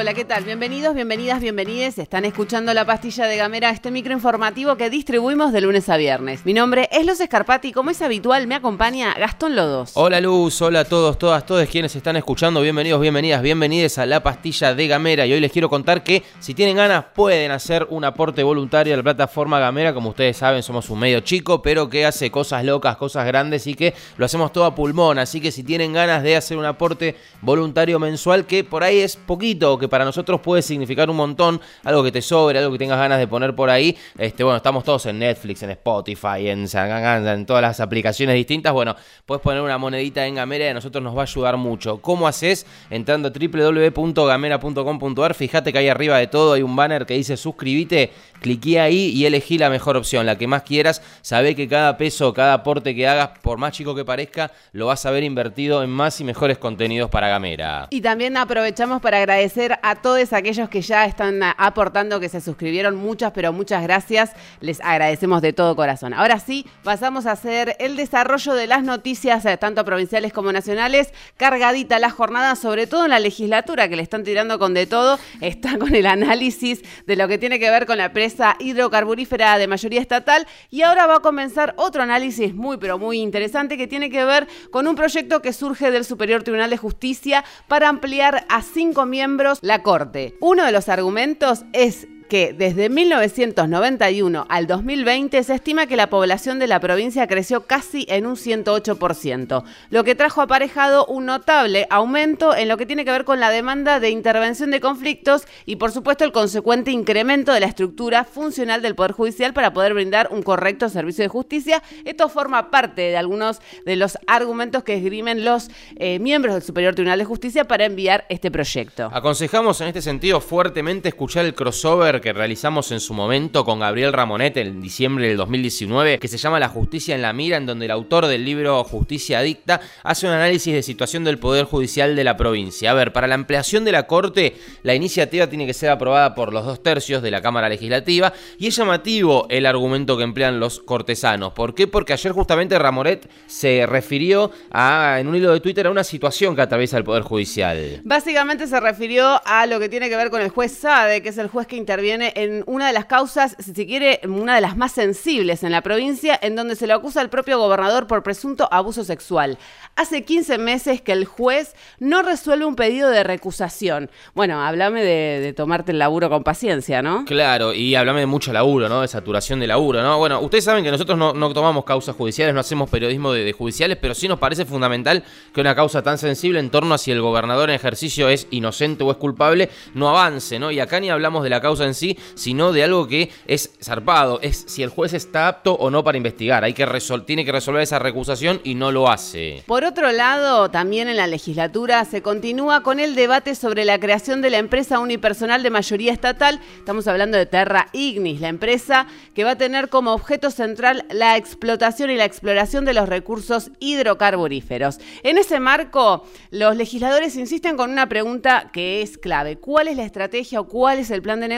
Hola, ¿qué tal? Bienvenidos, bienvenidas, bienvenides. Están escuchando la pastilla de Gamera, este micro informativo que distribuimos de lunes a viernes. Mi nombre es Luz Escarpati y como es habitual me acompaña Gastón Lodos. Hola Luz, hola a todos, todas, todos quienes están escuchando. Bienvenidos, bienvenidas, bienvenides a la pastilla de Gamera. Y hoy les quiero contar que si tienen ganas pueden hacer un aporte voluntario a la plataforma Gamera. Como ustedes saben, somos un medio chico, pero que hace cosas locas, cosas grandes y que lo hacemos todo a pulmón. Así que si tienen ganas de hacer un aporte voluntario mensual, que por ahí es poquito, que para nosotros puede significar un montón, algo que te sobre, algo que tengas ganas de poner por ahí. Este, bueno, estamos todos en Netflix, en Spotify, en, en todas las aplicaciones distintas. Bueno, puedes poner una monedita en Gamera y a nosotros nos va a ayudar mucho. ¿Cómo haces? Entrando a www.gamera.com.ar, fíjate que ahí arriba de todo hay un banner que dice suscríbete, cliqué ahí y elegí la mejor opción, la que más quieras. Sabé que cada peso, cada aporte que hagas, por más chico que parezca, lo vas a ver invertido en más y mejores contenidos para Gamera. Y también aprovechamos para agradecer a todos aquellos que ya están aportando, que se suscribieron. Muchas, pero muchas gracias. Les agradecemos de todo corazón. Ahora sí, pasamos a hacer el desarrollo de las noticias, eh, tanto provinciales como nacionales. Cargadita la jornada, sobre todo en la legislatura, que le están tirando con de todo. Está con el análisis de lo que tiene que ver con la presa hidrocarburífera de mayoría estatal. Y ahora va a comenzar otro análisis muy, pero muy interesante que tiene que ver con un proyecto que surge del Superior Tribunal de Justicia para ampliar a cinco miembros Corte. Uno de los argumentos es que desde 1991 al 2020 se estima que la población de la provincia creció casi en un 108%, lo que trajo aparejado un notable aumento en lo que tiene que ver con la demanda de intervención de conflictos y por supuesto el consecuente incremento de la estructura funcional del Poder Judicial para poder brindar un correcto servicio de justicia. Esto forma parte de algunos de los argumentos que esgrimen los eh, miembros del Superior Tribunal de Justicia para enviar este proyecto. Aconsejamos en este sentido fuertemente escuchar el crossover que realizamos en su momento con Gabriel Ramonet en diciembre del 2019, que se llama La justicia en la mira, en donde el autor del libro Justicia Adicta hace un análisis de situación del Poder Judicial de la provincia. A ver, para la ampliación de la Corte, la iniciativa tiene que ser aprobada por los dos tercios de la Cámara Legislativa y es llamativo el argumento que emplean los cortesanos. ¿Por qué? Porque ayer justamente Ramonet se refirió a, en un hilo de Twitter a una situación que atraviesa el Poder Judicial. Básicamente se refirió a lo que tiene que ver con el juez Sade, que es el juez que interviene viene en una de las causas, si se quiere, una de las más sensibles en la provincia, en donde se lo acusa al propio gobernador por presunto abuso sexual. Hace 15 meses que el juez no resuelve un pedido de recusación. Bueno, háblame de, tomarte el laburo con paciencia, ¿no? Claro, y háblame de mucho laburo, ¿no? De saturación de laburo, ¿no? Bueno, ustedes saben que nosotros no, tomamos causas judiciales, no hacemos periodismo de, judiciales, pero sí nos parece fundamental que una causa tan sensible en torno a si el gobernador en ejercicio es inocente o es culpable, no avance, ¿no? Y acá ni hablamos de la causa en sino de algo que es zarpado, es si el juez está apto o no para investigar. Hay que tiene que resolver esa recusación y no lo hace. Por otro lado, también en la legislatura se continúa con el debate sobre la creación de la empresa unipersonal de mayoría estatal. Estamos hablando de Terra Ignis, la empresa que va a tener como objeto central la explotación y la exploración de los recursos hidrocarburíferos. En ese marco, los legisladores insisten con una pregunta que es clave. ¿Cuál es la estrategia o cuál es el plan de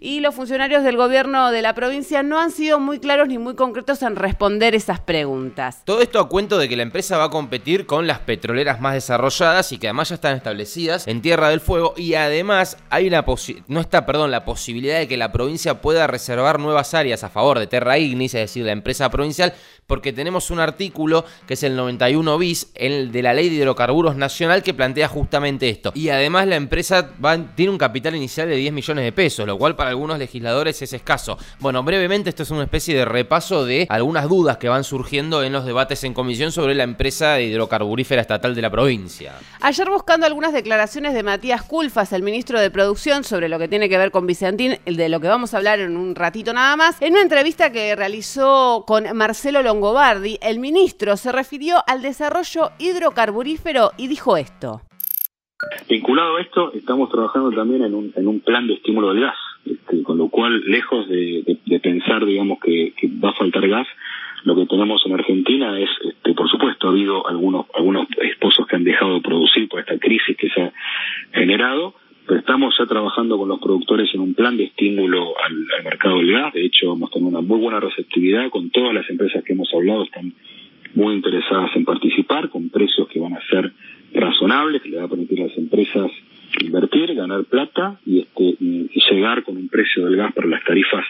y los funcionarios del gobierno de la provincia no han sido muy claros ni muy concretos en responder esas preguntas. Todo esto a cuento de que la empresa va a competir con las petroleras más desarrolladas y que además ya están establecidas en Tierra del Fuego y además hay una no está, perdón, la posibilidad de que la provincia pueda reservar nuevas áreas a favor de Terra Ignis, es decir, la empresa provincial, porque tenemos un artículo que es el 91 bis el de la Ley de Hidrocarburos Nacional que plantea justamente esto. Y además la empresa tiene un capital inicial de 10 millones de pesos, lo cual para algunos legisladores es escaso. Bueno, brevemente esto es una especie de repaso de algunas dudas que van surgiendo en los debates en comisión sobre la empresa hidrocarburífera estatal de la provincia. Ayer buscando algunas declaraciones de Matías Culfas, el ministro de Producción, sobre lo que tiene que ver con Vicentín, de lo que vamos a hablar en un ratito nada más, en una entrevista que realizó con Marcelo Longobardi, el ministro se refirió al desarrollo hidrocarburífero y dijo esto. Vinculado a esto, estamos trabajando también en un, en un plan de estímulo del gas, este, con lo cual, lejos de, pensar, digamos, que, va a faltar gas, lo que tenemos en Argentina es, este, por supuesto, ha habido algunos, algunos esposos que han dejado de producir por esta crisis que se ha generado, pero estamos ya trabajando con los productores en un plan de estímulo al, mercado del gas. De hecho, hemos tenido una muy buena receptividad con todas las empresas que hemos hablado, están muy interesadas en participar, con precios que van a ser razonables, que le va a permitir a las empresas invertir, ganar plata y, este, y llegar con un precio del gas para las tarifas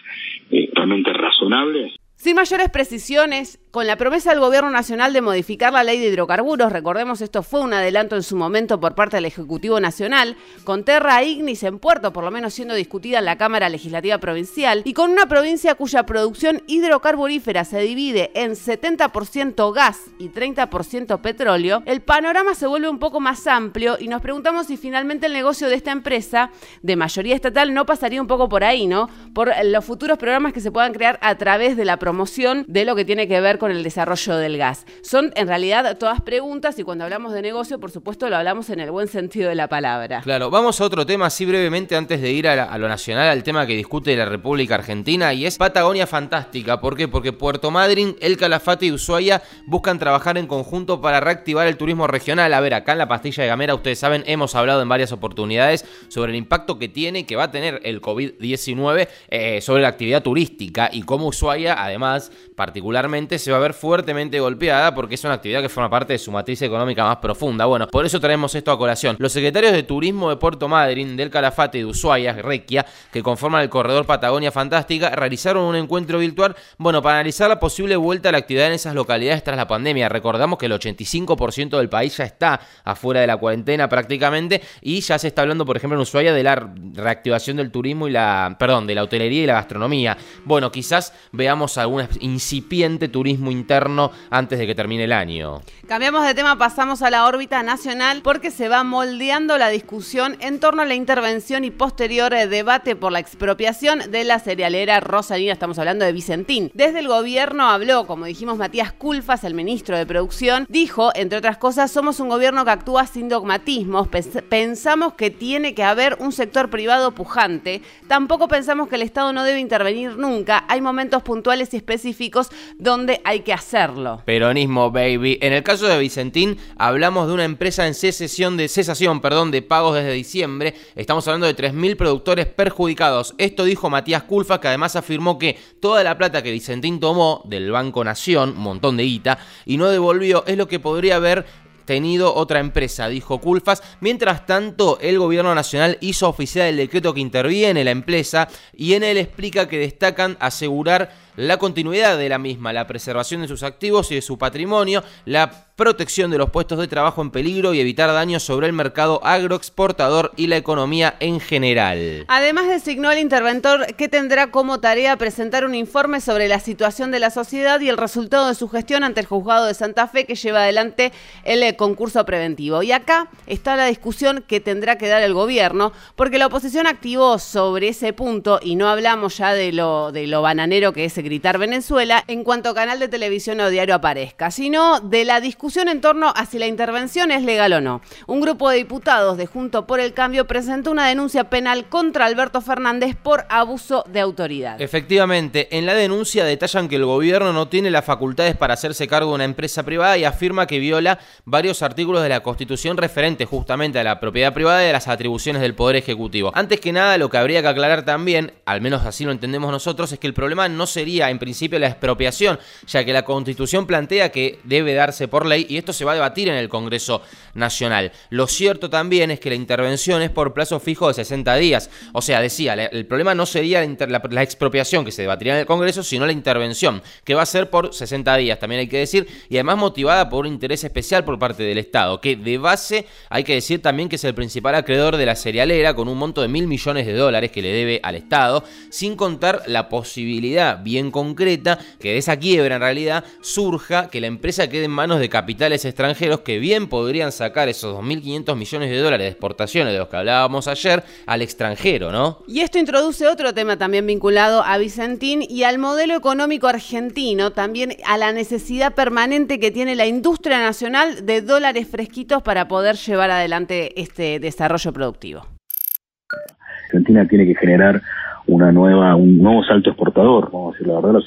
eh, realmente razonables. Sin mayores precisiones, con la promesa del Gobierno Nacional de modificar la ley de hidrocarburos, recordemos esto fue un adelanto en su momento por parte del Ejecutivo Nacional, con Terra Ignis en puerto, por lo menos siendo discutida en la Cámara Legislativa Provincial, y con una provincia cuya producción hidrocarburífera se divide en 70% gas y 30% petróleo, el panorama se vuelve un poco más amplio y nos preguntamos si finalmente el negocio de esta empresa, de mayoría estatal, no pasaría un poco por ahí, ¿no? Por los futuros programas que se puedan crear a través de la promoción de lo que tiene que ver con con el desarrollo del gas. Son en realidad todas preguntas y cuando hablamos de negocio, por supuesto, lo hablamos en el buen sentido de la palabra. Claro, vamos a otro tema así brevemente antes de ir a, lo nacional, al tema que discute la República Argentina y es Patagonia Fantástica. ¿Por qué? Porque Puerto Madryn, El Calafate y Ushuaia buscan trabajar en conjunto para reactivar el turismo regional. A ver, acá en la pastilla de Gamera, ustedes saben, hemos hablado en varias oportunidades sobre el impacto que tiene y que va a tener el COVID-19 eh, sobre la actividad turística y cómo Ushuaia, además, particularmente, se va a ver fuertemente golpeada porque es una actividad que forma parte de su matriz económica más profunda. Bueno, por eso traemos esto a colación. Los secretarios de Turismo de Puerto Madryn, del Calafate y de Ushuaia, Requia, que conforman el corredor Patagonia Fantástica, realizaron un encuentro virtual, bueno, para analizar la posible vuelta a la actividad en esas localidades tras la pandemia. Recordamos que el 85% del país ya está afuera de la cuarentena prácticamente y ya se está hablando, por ejemplo, en Ushuaia de la reactivación del turismo y la, perdón, de la hotelería y la gastronomía. Bueno, quizás veamos algún incipiente turismo interno antes de que termine el año. Cambiamos de tema, pasamos a la órbita nacional porque se va moldeando la discusión en torno a la intervención y posterior debate por la expropiación de la cerealera Rosalina, estamos hablando de Vicentín. Desde el gobierno habló, como dijimos, Matías Culfas, el ministro de Producción, dijo, entre otras cosas, somos un gobierno que actúa sin dogmatismos, pensamos que tiene que haber un sector privado pujante, tampoco pensamos que el Estado no debe intervenir nunca, hay momentos puntuales específicos donde hay que hacerlo. Peronismo, baby. En el caso de Vicentín, hablamos de una empresa en cesación de, cesación, perdón, de pagos desde diciembre. Estamos hablando de 3.000 productores perjudicados. Esto dijo Matías Culfa, que además afirmó que toda la plata que Vicentín tomó del Banco Nación, un montón de guita, y no devolvió, es lo que podría haber tenido otra empresa, dijo Culfas. Mientras tanto, el gobierno nacional hizo oficial el decreto que interviene la empresa y en él explica que destacan asegurar la continuidad de la misma, la preservación de sus activos y de su patrimonio, la protección de los puestos de trabajo en peligro y evitar daños sobre el mercado agroexportador y la economía en general. Además designó al interventor que tendrá como tarea presentar un informe sobre la situación de la sociedad y el resultado de su gestión ante el juzgado de Santa Fe que lleva adelante el eh, concurso preventivo. Y acá está la discusión que tendrá que dar el gobierno, porque la oposición activó sobre ese punto, y no hablamos ya de lo, de lo bananero que es gritar Venezuela, en cuanto canal de televisión o diario aparezca, sino de la discusión discusión en torno a si la intervención es legal o no. Un grupo de diputados de Junto por el Cambio presentó una denuncia penal contra Alberto Fernández por abuso de autoridad. Efectivamente, en la denuncia detallan que el gobierno no tiene las facultades para hacerse cargo de una empresa privada y afirma que viola varios artículos de la Constitución referentes justamente a la propiedad privada y a las atribuciones del Poder Ejecutivo. Antes que nada, lo que habría que aclarar también, al menos así lo entendemos nosotros, es que el problema no sería en principio la expropiación, ya que la Constitución plantea que debe darse por ley y esto se va a debatir en el Congreso Nacional. Lo cierto también es que la intervención es por plazo fijo de 60 días. O sea, decía, el problema no sería la, expropiación que se debatiría en el Congreso, sino la intervención, que va a ser por 60 días, también hay que decir, y además motivada por un interés especial por parte del Estado, que de base hay que decir también que es el principal acreedor de la cerealera con un monto de mil millones de dólares que le debe al Estado, sin contar la posibilidad bien concreta que de esa quiebra en realidad surja que la empresa quede en manos de capitales extranjeros que bien podrían sacar esos 2.500 millones de dólares de exportaciones de los que hablábamos ayer al extranjero, ¿no? Y esto introduce otro tema también vinculado a Vicentín y al modelo económico argentino, también a la necesidad permanente que tiene la industria nacional de dólares fresquitos para poder llevar adelante este desarrollo productivo. Argentina tiene que generar una nueva, un nuevo salto exportador, vamos a decir la verdad,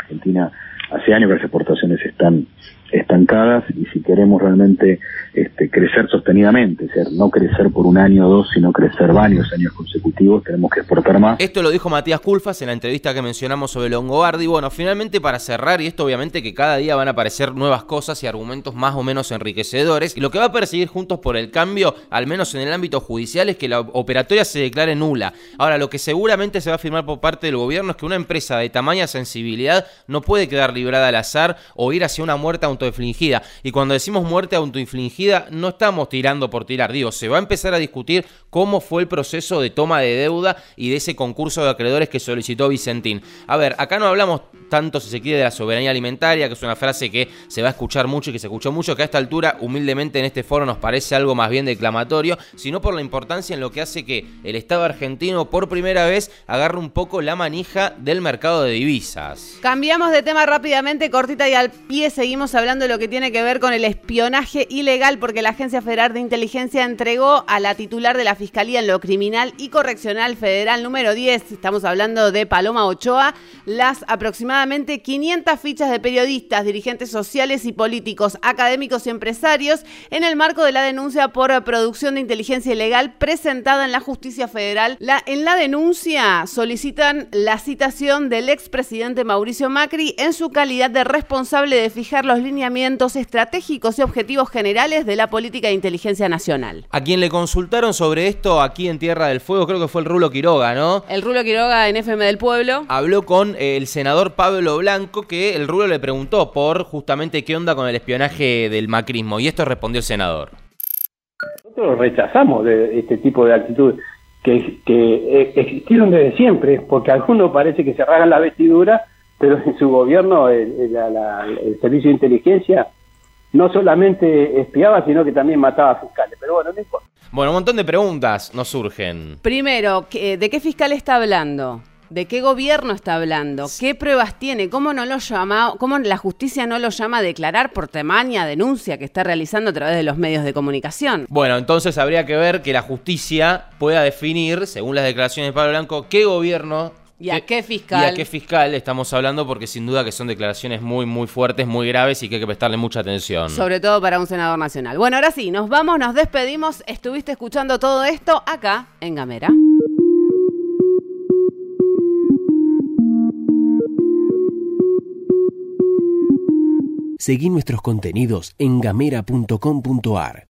Argentina hace años que las exportaciones están estancadas y si queremos realmente este, crecer sostenidamente, es decir, no crecer por un año o dos, sino crecer varios años consecutivos, tenemos que exportar más. Esto lo dijo Matías Culfas en la entrevista que mencionamos sobre Longobardi. Bueno, finalmente para cerrar, y esto obviamente que cada día van a aparecer nuevas cosas y argumentos más o menos enriquecedores, y lo que va a perseguir Juntos por el Cambio, al menos en el ámbito judicial, es que la operatoria se declare nula. Ahora, lo que seguramente se va a firmar por parte del gobierno es que una empresa de tamaña sensibilidad no puede quedar librada al azar o ir hacia una muerte autoinfligida. Y cuando decimos muerte autoinfligida, no estamos tirando por tirar. Digo, se va a empezar a discutir cómo fue el proceso de toma de deuda y de ese concurso de acreedores que solicitó Vicentín. A ver, acá no hablamos tanto, si se quiere, de la soberanía alimentaria, que es una frase que se va a escuchar mucho y que se escuchó mucho, que a esta altura, humildemente en este foro, nos parece algo más bien declamatorio, sino por la importancia en lo que hace que el Estado argentino por primera vez agarre un poco la manija del mercado de divisas. Cambiamos de tema rápidamente, cortita y al pie, seguimos hablando de lo que tiene que ver con el espionaje ilegal, porque la Agencia Federal de Inteligencia entregó a la titular de la Fiscalía en lo Criminal y Correccional Federal número 10, estamos hablando de Paloma Ochoa, las aproximadamente 500 fichas de periodistas, dirigentes sociales y políticos, académicos y empresarios en el marco de la denuncia por producción de inteligencia ilegal presentada en la justicia federal. en la denuncia solicitan la citación del expresidente Mauricio Macri en su calidad de responsable de fijar los lineamientos estratégicos y objetivos generales de la política de inteligencia nacional. A quien le consultaron sobre esto aquí en Tierra del Fuego, creo que fue el Rulo Quiroga, ¿no? El Rulo Quiroga en FM del Pueblo. Habló con el senador Pablo Blanco que el Rulo le preguntó por justamente qué onda con el espionaje del macrismo y esto respondió el senador. Nosotros rechazamos de este tipo de actitudes que, que existieron desde siempre, porque algunos parece que se rasgan la vestidura, pero en su gobierno el, servicio de inteligencia no solamente espiaba, sino que también mataba a fiscales. Pero bueno, no importa. Bueno, un montón de preguntas nos surgen. Primero, ¿de qué fiscal está hablando? ¿De qué gobierno está hablando? ¿Qué pruebas tiene? ¿Cómo no lo llama, cómo la justicia no lo llama a declarar por tamaña denuncia que está realizando a través de los medios de comunicación? Bueno, entonces habría que ver que la justicia pueda definir, según las declaraciones de Pablo Blanco, qué gobierno ¿Y a qué fiscal? ¿Y a qué fiscal estamos hablando? Porque sin duda que son declaraciones muy, muy fuertes, muy graves y que hay que prestarle mucha atención. Sobre todo para un senador nacional. Bueno, ahora sí, nos vamos, nos despedimos. Estuviste escuchando todo esto acá en Gamera. Seguí nuestros contenidos en gamera.com.ar.